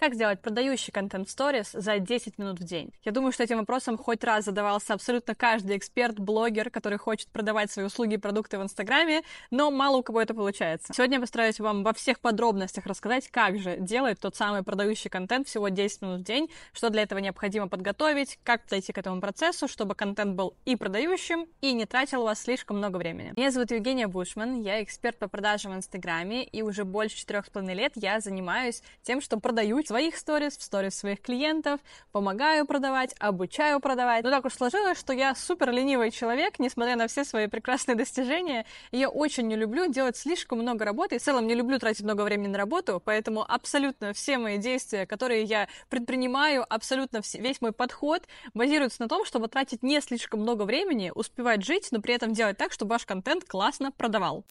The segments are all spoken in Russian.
Как сделать продающий контент сторис за 10 минут в день? Я думаю, что этим вопросом хоть раз задавался абсолютно каждый эксперт, блогер, который хочет продавать свои услуги и продукты в Инстаграме, но мало у кого это получается. Сегодня я постараюсь вам во всех подробностях рассказать, как же делать тот самый продающий контент всего 10 минут в день, что для этого необходимо подготовить, как подойти к этому процессу, чтобы контент был и продающим, и не тратил у вас слишком много времени. Меня зовут Евгения Бушман, я эксперт по продажам в Инстаграме, и уже больше четырех с половиной лет я занимаюсь тем, что продаю своих сторис, в сторис своих клиентов, помогаю продавать, обучаю продавать. Но так уж сложилось, что я супер ленивый человек, несмотря на все свои прекрасные достижения. И я очень не люблю делать слишком много работы. И в целом не люблю тратить много времени на работу, поэтому абсолютно все мои действия, которые я предпринимаю, абсолютно весь мой подход базируется на том, чтобы тратить не слишком много времени, успевать жить, но при этом делать так, чтобы ваш контент классно продавал.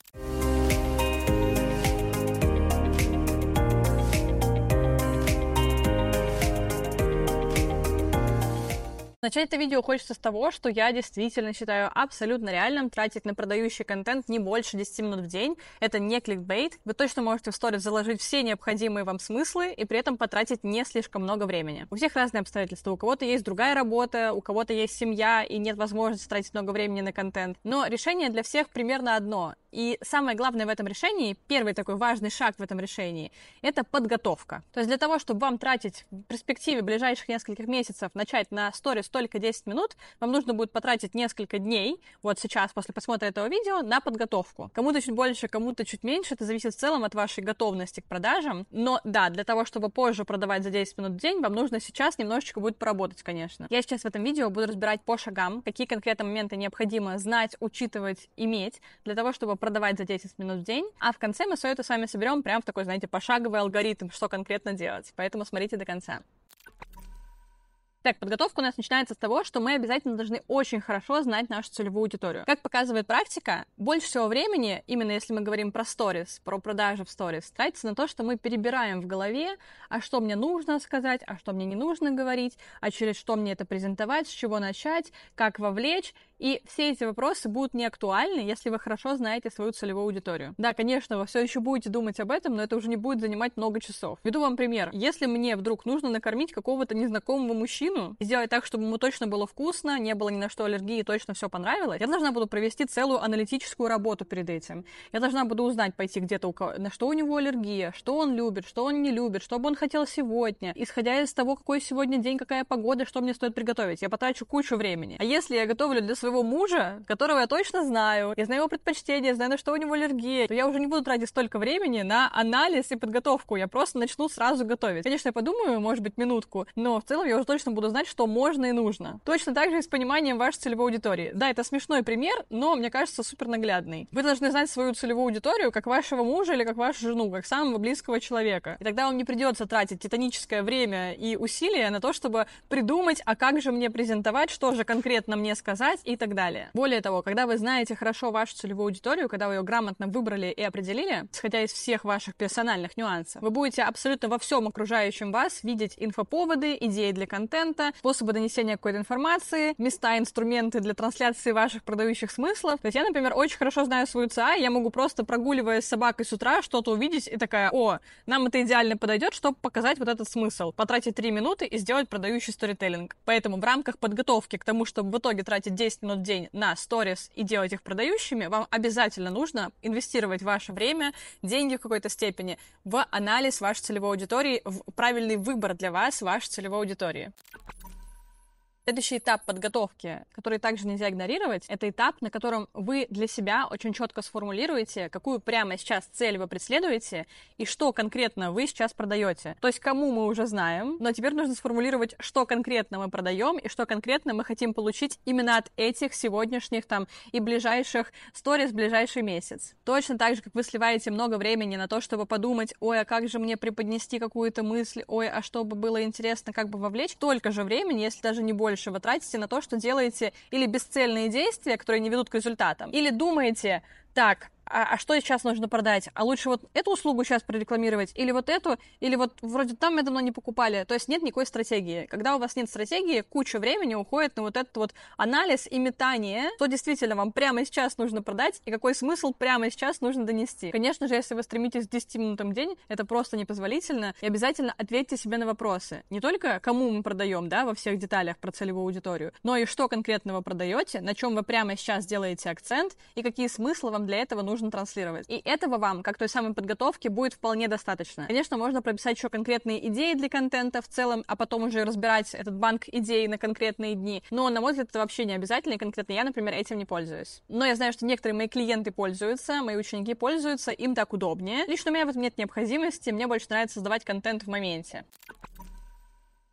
Начать это видео хочется с того, что я действительно считаю абсолютно реальным тратить на продающий контент не больше 10 минут в день. Это не кликбейт. Вы точно можете в сторис заложить все необходимые вам смыслы и при этом потратить не слишком много времени. У всех разные обстоятельства. У кого-то есть другая работа, у кого-то есть семья и нет возможности тратить много времени на контент. Но решение для всех примерно одно. И самое главное в этом решении, первый такой важный шаг в этом решении, это подготовка. То есть для того, чтобы вам тратить в перспективе ближайших нескольких месяцев, начать на сторис только 10 минут, вам нужно будет потратить несколько дней, вот сейчас, после просмотра этого видео, на подготовку. Кому-то чуть больше, кому-то чуть меньше, это зависит в целом от вашей готовности к продажам. Но да, для того, чтобы позже продавать за 10 минут в день, вам нужно сейчас немножечко будет поработать, конечно. Я сейчас в этом видео буду разбирать по шагам, какие конкретно моменты необходимо знать, учитывать, иметь, для того, чтобы продавать за 10 минут в день. А в конце мы все это с вами соберем прям в такой, знаете, пошаговый алгоритм, что конкретно делать. Поэтому смотрите до конца. Так, подготовка у нас начинается с того, что мы обязательно должны очень хорошо знать нашу целевую аудиторию. Как показывает практика, больше всего времени, именно если мы говорим про сторис, про продажи в сторис, тратится на то, что мы перебираем в голове, а что мне нужно сказать, а что мне не нужно говорить, а через что мне это презентовать, с чего начать, как вовлечь, и все эти вопросы будут не актуальны, если вы хорошо знаете свою целевую аудиторию. Да, конечно, вы все еще будете думать об этом, но это уже не будет занимать много часов. Веду вам пример. Если мне вдруг нужно накормить какого-то незнакомого мужчину, сделать так, чтобы ему точно было вкусно, не было ни на что аллергии, точно все понравилось, я должна буду провести целую аналитическую работу перед этим. Я должна буду узнать, пойти где-то, у кого, на что у него аллергия, что он любит, что он не любит, что бы он хотел сегодня, исходя из того, какой сегодня день, какая погода, что мне стоит приготовить. Я потрачу кучу времени. А если я готовлю для своего своего мужа, которого я точно знаю, я знаю его предпочтения, знаю, на что у него аллергия, то я уже не буду тратить столько времени на анализ и подготовку. Я просто начну сразу готовить. Конечно, я подумаю, может быть, минутку, но в целом я уже точно буду знать, что можно и нужно. Точно так же и с пониманием вашей целевой аудитории. Да, это смешной пример, но, мне кажется, супер наглядный. Вы должны знать свою целевую аудиторию как вашего мужа или как вашу жену, как самого близкого человека. И тогда вам не придется тратить титаническое время и усилия на то, чтобы придумать, а как же мне презентовать, что же конкретно мне сказать и так далее. Более того, когда вы знаете хорошо вашу целевую аудиторию, когда вы ее грамотно выбрали и определили, исходя из всех ваших персональных нюансов, вы будете абсолютно во всем окружающем вас видеть инфоповоды, идеи для контента, способы донесения какой-то информации, места, инструменты для трансляции ваших продающих смыслов. То есть я, например, очень хорошо знаю свою ЦА, я могу просто прогуливаясь с собакой с утра что-то увидеть и такая, о, нам это идеально подойдет, чтобы показать вот этот смысл. Потратить 3 минуты и сделать продающий сторителлинг. Поэтому в рамках подготовки к тому, чтобы в итоге тратить 10 минут минут в день на сторис и делать их продающими, вам обязательно нужно инвестировать ваше время, деньги в какой-то степени в анализ вашей целевой аудитории, в правильный выбор для вас вашей целевой аудитории. Следующий этап подготовки, который также нельзя игнорировать, это этап, на котором вы для себя очень четко сформулируете, какую прямо сейчас цель вы преследуете и что конкретно вы сейчас продаете. То есть кому мы уже знаем, но теперь нужно сформулировать, что конкретно мы продаем и что конкретно мы хотим получить именно от этих сегодняшних там и ближайших сторис ближайший месяц. Точно так же, как вы сливаете много времени на то, чтобы подумать, ой, а как же мне преподнести какую-то мысль, ой, а чтобы было интересно, как бы вовлечь, только же времени, если даже не больше больше вы тратите на то, что делаете или бесцельные действия, которые не ведут к результатам, или думаете, так, а, а что сейчас нужно продать? А лучше вот эту услугу сейчас прорекламировать, или вот эту, или вот вроде там мы давно не покупали. То есть нет никакой стратегии. Когда у вас нет стратегии, куча времени уходит на вот этот вот анализ и метание, что действительно вам прямо сейчас нужно продать, и какой смысл прямо сейчас нужно донести. Конечно же, если вы стремитесь к 10 минутам в день, это просто непозволительно, и обязательно ответьте себе на вопросы. Не только кому мы продаем, да, во всех деталях про целевую аудиторию, но и что конкретно вы продаете, на чем вы прямо сейчас делаете акцент, и какие смыслы вам для этого нужно транслировать. И этого вам, как той самой подготовки, будет вполне достаточно. Конечно, можно прописать еще конкретные идеи для контента в целом, а потом уже разбирать этот банк идей на конкретные дни. Но, на мой взгляд, это вообще не обязательно, и конкретно я, например, этим не пользуюсь. Но я знаю, что некоторые мои клиенты пользуются, мои ученики пользуются, им так удобнее. Лично у меня в этом нет необходимости, мне больше нравится создавать контент в моменте.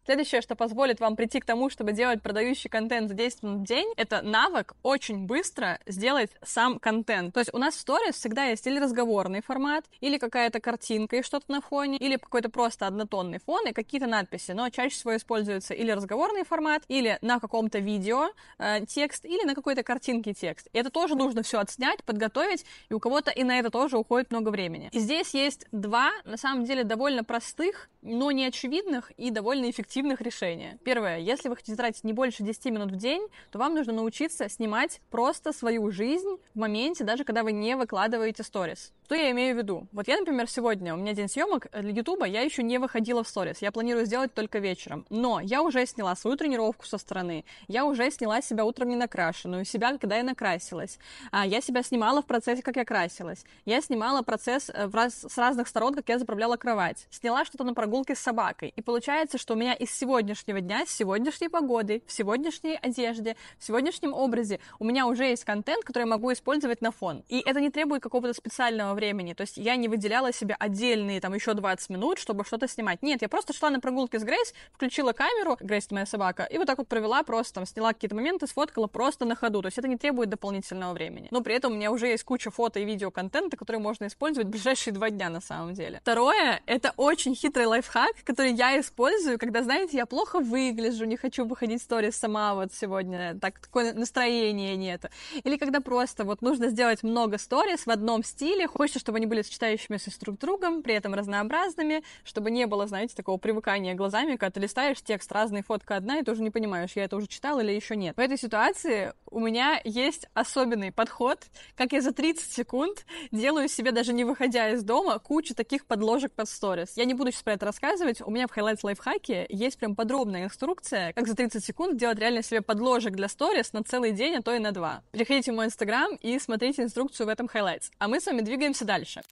Следующее, что позволит вам прийти к тому, чтобы делать продающий контент за 10 минут в день, это навык очень быстро сделать сам контент. То есть у нас в сторис всегда есть или разговорный формат, или какая-то картинка и что-то на фоне, или какой-то просто однотонный фон и какие-то надписи. Но чаще всего используется или разговорный формат, или на каком-то видео э, текст, или на какой-то картинке текст. И это тоже нужно все отснять, подготовить, и у кого-то и на это тоже уходит много времени. И здесь есть два, на самом деле, довольно простых, но не очевидных и довольно эффективных эффективных решения. Первое. Если вы хотите тратить не больше 10 минут в день, то вам нужно научиться снимать просто свою жизнь в моменте, даже когда вы не выкладываете сторис. Что я имею в виду? Вот я, например, сегодня, у меня день съемок для Ютуба, я еще не выходила в сторис. Я планирую сделать только вечером. Но я уже сняла свою тренировку со стороны. Я уже сняла себя утром не накрашенную, себя, когда я накрасилась. А я себя снимала в процессе, как я красилась. Я снимала процесс э, раз, с разных сторон, как я заправляла кровать. Сняла что-то на прогулке с собакой. И получается, что у меня из сегодняшнего дня, с сегодняшней погодой, в сегодняшней одежде, в сегодняшнем образе у меня уже есть контент, который я могу использовать на фон. И это не требует какого-то специального времени. То есть я не выделяла себе отдельные там еще 20 минут, чтобы что-то снимать. Нет, я просто шла на прогулке с Грейс, включила камеру, Грейс моя собака, и вот так вот провела просто там, сняла какие-то моменты, сфоткала просто на ходу. То есть это не требует дополнительного времени. Но при этом у меня уже есть куча фото и видео контента, который можно использовать в ближайшие два дня на самом деле. Второе, это очень хитрый лайфхак, который я использую, когда, знаете, я плохо выгляжу, не хочу выходить в сторис сама вот сегодня, так, такое настроение нет. Или когда просто вот нужно сделать много сторис в одном стиле, хочется, чтобы они были сочетающимися с друг другом, при этом разнообразными, чтобы не было, знаете, такого привыкания глазами, когда ты листаешь текст, разные фотка одна, и ты уже не понимаешь, я это уже читал или еще нет. В этой ситуации у меня есть особенный подход, как я за 30 секунд делаю себе, даже не выходя из дома, кучу таких подложек под сторис. Я не буду сейчас про это рассказывать, у меня в Highlights лайфхаке есть прям подробная инструкция, как за 30 секунд делать реально себе подложек для сторис на целый день, а то и на два. Переходите в мой инстаграм и смотрите инструкцию в этом Highlights. А мы с вами двигаемся дальше.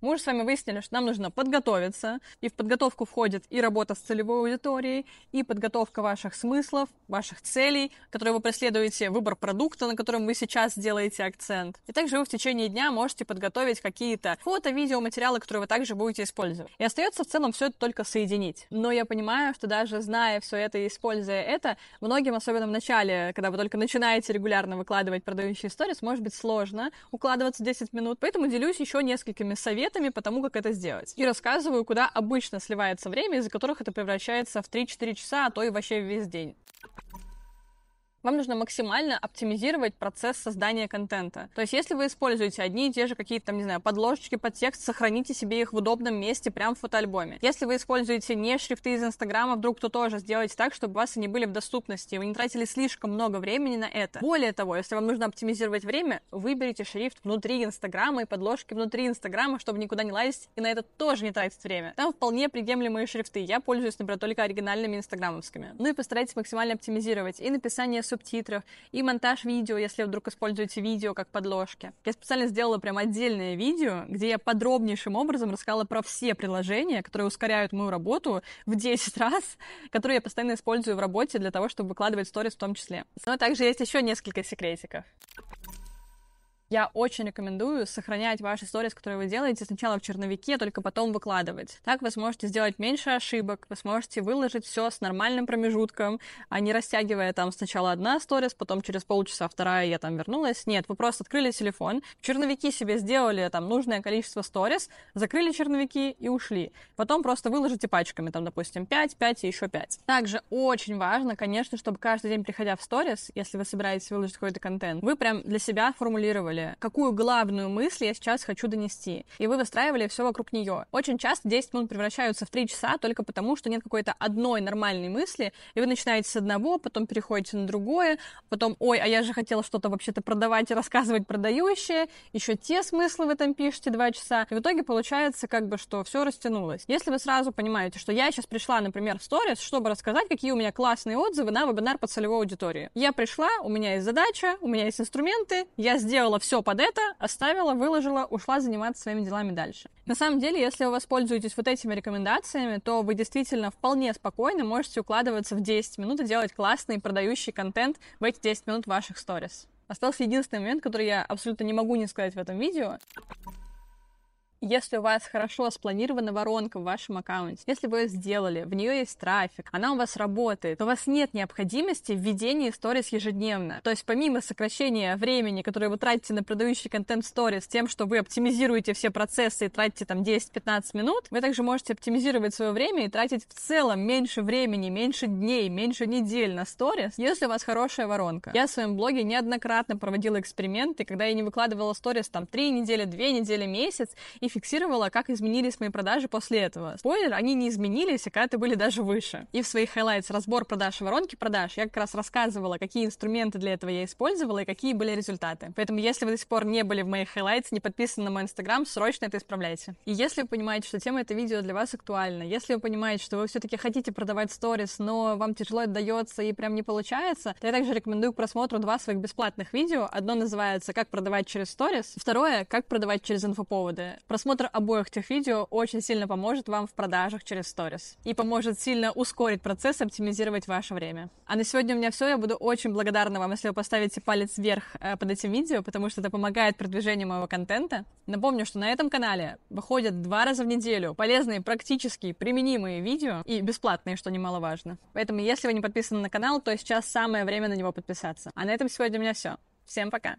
Мы уже с вами выяснили, что нам нужно подготовиться, и в подготовку входит и работа с целевой аудиторией, и подготовка ваших смыслов, ваших целей, которые вы преследуете, выбор продукта, на котором вы сейчас делаете акцент. И также вы в течение дня можете подготовить какие-то фото, видео, материалы, которые вы также будете использовать. И остается в целом все это только соединить. Но я понимаю, что даже зная все это и используя это, многим, особенно в начале, когда вы только начинаете регулярно выкладывать продающие истории, может быть сложно укладываться 10 минут. Поэтому делюсь еще несколькими советами, советами по тому, как это сделать. И рассказываю, куда обычно сливается время, из-за которых это превращается в 3-4 часа, а то и вообще весь день. Вам нужно максимально оптимизировать процесс создания контента. То есть, если вы используете одни и те же какие-то, там, не знаю, подложечки под текст, сохраните себе их в удобном месте прямо в фотоальбоме. Если вы используете не шрифты из Инстаграма, вдруг то тоже сделайте так, чтобы у вас они были в доступности, и вы не тратили слишком много времени на это. Более того, если вам нужно оптимизировать время, выберите шрифт внутри Инстаграма и подложки внутри Инстаграма, чтобы никуда не лазить, и на это тоже не тратить время. Там вполне приемлемые шрифты. Я пользуюсь, например, только оригинальными инстаграмовскими. Ну и постарайтесь максимально оптимизировать и написание субтитров, и монтаж видео, если вдруг используете видео как подложки. Я специально сделала прям отдельное видео, где я подробнейшим образом рассказала про все приложения, которые ускоряют мою работу в 10 раз, которые я постоянно использую в работе для того, чтобы выкладывать сторис в том числе. Но также есть еще несколько секретиков. Я очень рекомендую сохранять ваши сторис, которые вы делаете, сначала в черновике, только потом выкладывать. Так вы сможете сделать меньше ошибок, вы сможете выложить все с нормальным промежутком, а не растягивая там сначала одна сторис, потом через полчаса вторая я там вернулась. Нет, вы просто открыли телефон, черновики себе сделали там нужное количество сторис, закрыли черновики и ушли. Потом просто выложите пачками, там, допустим, 5, 5 и еще 5. Также очень важно, конечно, чтобы каждый день, приходя в сторис, если вы собираетесь выложить какой-то контент, вы прям для себя формулировали, думали, какую главную мысль я сейчас хочу донести, и вы выстраивали все вокруг нее. Очень часто 10 минут превращаются в 3 часа только потому, что нет какой-то одной нормальной мысли, и вы начинаете с одного, потом переходите на другое, потом, ой, а я же хотела что-то вообще-то продавать и рассказывать продающее, еще те смыслы в этом пишете 2 часа, и в итоге получается как бы, что все растянулось. Если вы сразу понимаете, что я сейчас пришла, например, в сторис, чтобы рассказать, какие у меня классные отзывы на вебинар по целевой аудитории. Я пришла, у меня есть задача, у меня есть инструменты, я сделала все под это, оставила, выложила, ушла заниматься своими делами дальше. На самом деле, если вы воспользуетесь вот этими рекомендациями, то вы действительно вполне спокойно можете укладываться в 10 минут и делать классный продающий контент в эти 10 минут ваших сторис. Остался единственный момент, который я абсолютно не могу не сказать в этом видео. Если у вас хорошо спланирована воронка в вашем аккаунте, если вы ее сделали, в нее есть трафик, она у вас работает, то у вас нет необходимости в ведении сторис ежедневно. То есть помимо сокращения времени, которое вы тратите на продающий контент сторис, тем, что вы оптимизируете все процессы и тратите там 10-15 минут, вы также можете оптимизировать свое время и тратить в целом меньше времени, меньше дней, меньше недель на сторис, если у вас хорошая воронка. Я в своем блоге неоднократно проводила эксперименты, когда я не выкладывала сторис там 3 недели, 2 недели, месяц, и фиксировала, как изменились мои продажи после этого. Спойлер, они не изменились, а когда-то были даже выше. И в своих highlights разбор продаж и воронки продаж я как раз рассказывала, какие инструменты для этого я использовала и какие были результаты. Поэтому, если вы до сих пор не были в моих highlights, не подписаны на мой инстаграм, срочно это исправляйте. И если вы понимаете, что тема этого видео для вас актуальна, если вы понимаете, что вы все-таки хотите продавать сторис, но вам тяжело это дается и прям не получается, то я также рекомендую к просмотру два своих бесплатных видео. Одно называется «Как продавать через сторис», второе «Как продавать через инфоповоды». Просмотр обоих тех видео очень сильно поможет вам в продажах через сторис и поможет сильно ускорить процесс, оптимизировать ваше время. А на сегодня у меня все. Я буду очень благодарна вам, если вы поставите палец вверх э, под этим видео, потому что это помогает продвижению моего контента. Напомню, что на этом канале выходят два раза в неделю полезные, практически применимые видео и бесплатные, что немаловажно. Поэтому, если вы не подписаны на канал, то сейчас самое время на него подписаться. А на этом сегодня у меня все. Всем пока!